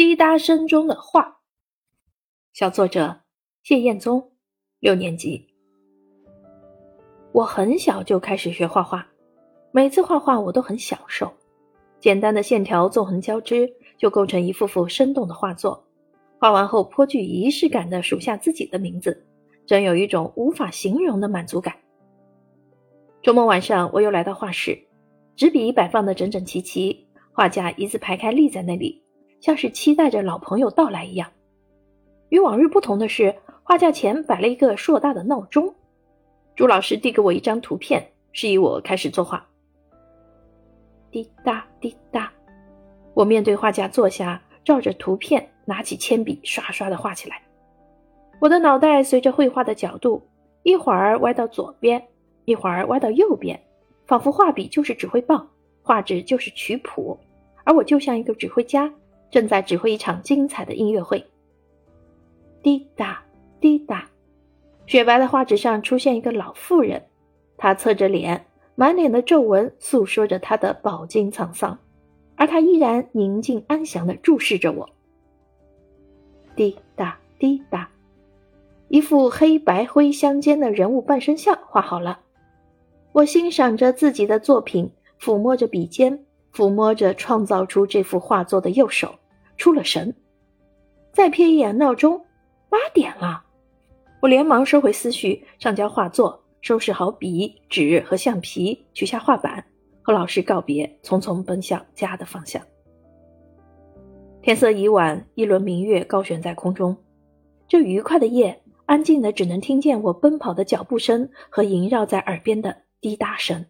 滴答声中的画，小作者谢彦宗，六年级。我很小就开始学画画，每次画画我都很享受。简单的线条纵横交织，就构成一幅幅生动的画作。画完后颇具仪式感的数下自己的名字，真有一种无法形容的满足感。周末晚上，我又来到画室，纸笔摆放的整整齐齐，画架一字排开立在那里。像是期待着老朋友到来一样。与往日不同的是，画架前摆了一个硕大的闹钟。朱老师递给我一张图片，示意我开始作画。滴答滴答，我面对画架坐下，照着图片拿起铅笔，刷刷的画起来。我的脑袋随着绘画的角度，一会儿歪到左边，一会儿歪到右边，仿佛画笔就是指挥棒，画纸就是曲谱，而我就像一个指挥家。正在指挥一场精彩的音乐会。滴答滴答，雪白的画纸上出现一个老妇人，她侧着脸，满脸的皱纹诉说着她的饱经沧桑，而她依然宁静安详地注视着我。滴答滴答，一幅黑白灰相间的人物半身像画好了。我欣赏着自己的作品，抚摸着笔尖，抚摸着创造出这幅画作的右手。出了神，再瞥一眼闹钟，八点了。我连忙收回思绪，上交画作，收拾好笔、纸和橡皮，取下画板，和老师告别，匆匆奔向家的方向。天色已晚，一轮明月高悬在空中。这愉快的夜，安静的只能听见我奔跑的脚步声和萦绕在耳边的滴答声。